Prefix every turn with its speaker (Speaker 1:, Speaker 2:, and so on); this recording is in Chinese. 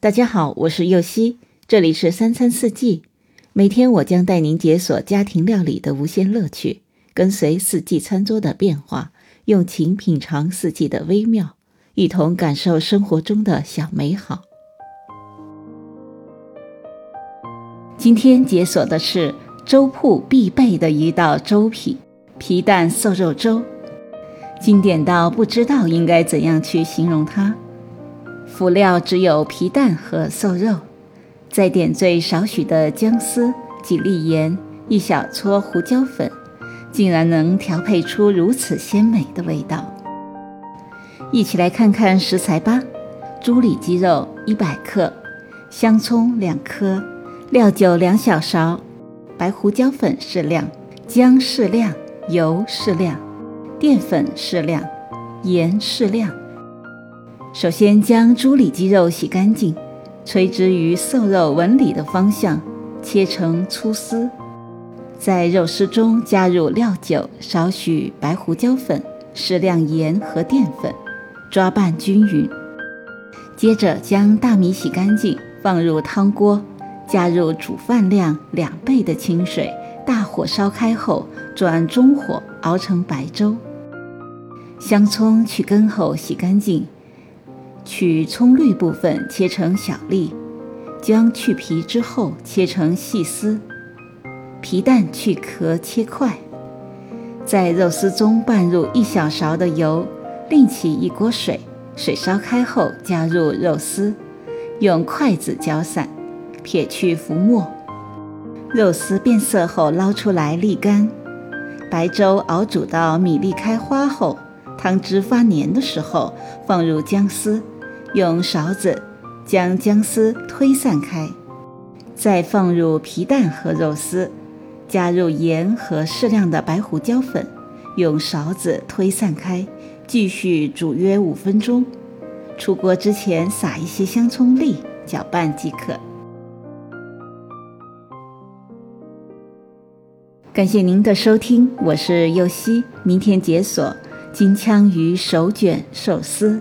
Speaker 1: 大家好，我是右希，这里是三餐四季。每天我将带您解锁家庭料理的无限乐趣，跟随四季餐桌的变化，用情品尝四季的微妙，一同感受生活中的小美好。今天解锁的是粥铺必备的一道粥品——皮蛋瘦肉粥，经典到不知道应该怎样去形容它。辅料只有皮蛋和瘦肉，再点缀少许的姜丝、几粒盐、一小撮胡椒粉，竟然能调配出如此鲜美的味道。一起来看看食材吧：猪里脊肉一百克，香葱两颗，料酒两小勺，白胡椒粉适量，姜适量，油适量，淀粉适量，盐适量。首先将猪里脊肉洗干净，垂直于瘦肉纹理的方向切成粗丝，在肉丝中加入料酒、少许白胡椒粉、适量盐和淀粉，抓拌均匀。接着将大米洗干净，放入汤锅，加入煮饭量两倍的清水，大火烧开后转中火熬成白粥。香葱去根后洗干净。取葱绿部分切成小粒，将去皮之后切成细丝。皮蛋去壳切块，在肉丝中拌入一小勺的油，另起一锅水，水烧开后加入肉丝，用筷子搅散，撇去浮沫。肉丝变色后捞出来沥干。白粥熬煮到米粒开花后，汤汁发黏的时候，放入姜丝。用勺子将姜丝推散开，再放入皮蛋和肉丝，加入盐和适量的白胡椒粉，用勺子推散开，继续煮约五分钟。出锅之前撒一些香葱粒，搅拌即可。感谢您的收听，我是右希，明天解锁金枪鱼手卷寿司。